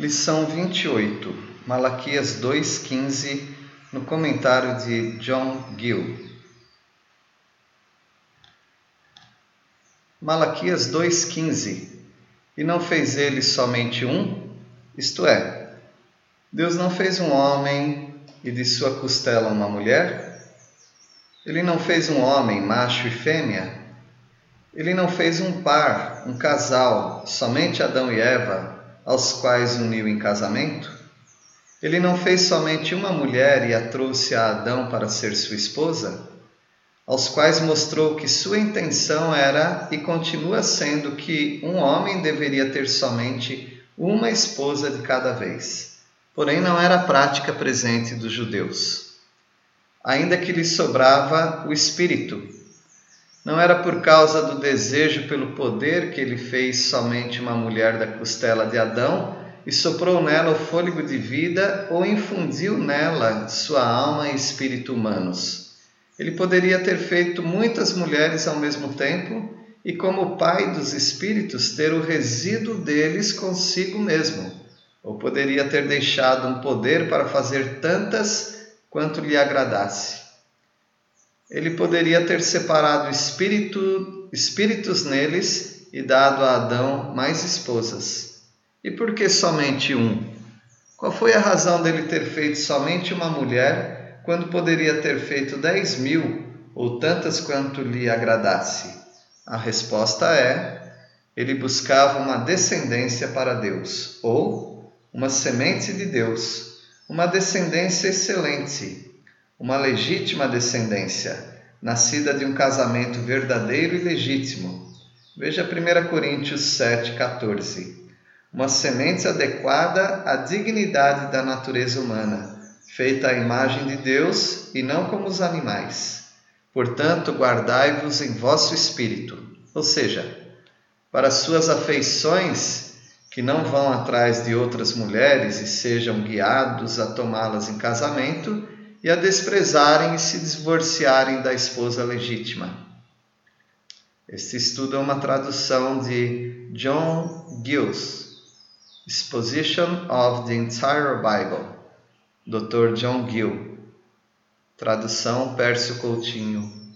Lição 28, Malaquias 2,15, no comentário de John Gill. Malaquias 2,15 E não fez ele somente um? Isto é, Deus não fez um homem e de sua costela uma mulher? Ele não fez um homem, macho e fêmea? Ele não fez um par, um casal, somente Adão e Eva, aos quais uniu em casamento? Ele não fez somente uma mulher e a trouxe a Adão para ser sua esposa? Aos quais mostrou que sua intenção era e continua sendo que um homem deveria ter somente uma esposa de cada vez. Porém, não era a prática presente dos judeus. Ainda que lhe sobrava o espírito, não era por causa do desejo pelo poder que ele fez somente uma mulher da costela de Adão e soprou nela o fôlego de vida ou infundiu nela sua alma e espírito humanos. Ele poderia ter feito muitas mulheres ao mesmo tempo e, como pai dos espíritos, ter o resíduo deles consigo mesmo, ou poderia ter deixado um poder para fazer tantas quanto lhe agradasse ele poderia ter separado espírito, espíritos neles e dado a Adão mais esposas. E por que somente um? Qual foi a razão dele ter feito somente uma mulher, quando poderia ter feito dez mil, ou tantas quanto lhe agradasse? A resposta é: ele buscava uma descendência para Deus, ou uma semente de Deus, uma descendência excelente, uma legítima descendência, nascida de um casamento verdadeiro e legítimo. Veja 1 Coríntios 7,14. Uma semente adequada à dignidade da natureza humana, feita à imagem de Deus e não como os animais. Portanto, guardai-vos em vosso espírito, ou seja, para suas afeições, que não vão atrás de outras mulheres e sejam guiados a tomá-las em casamento, e a desprezarem e se divorciarem da esposa legítima. Este estudo é uma tradução de John Gills, Exposition of the Entire Bible, Dr. John Gill, tradução Pércio Coutinho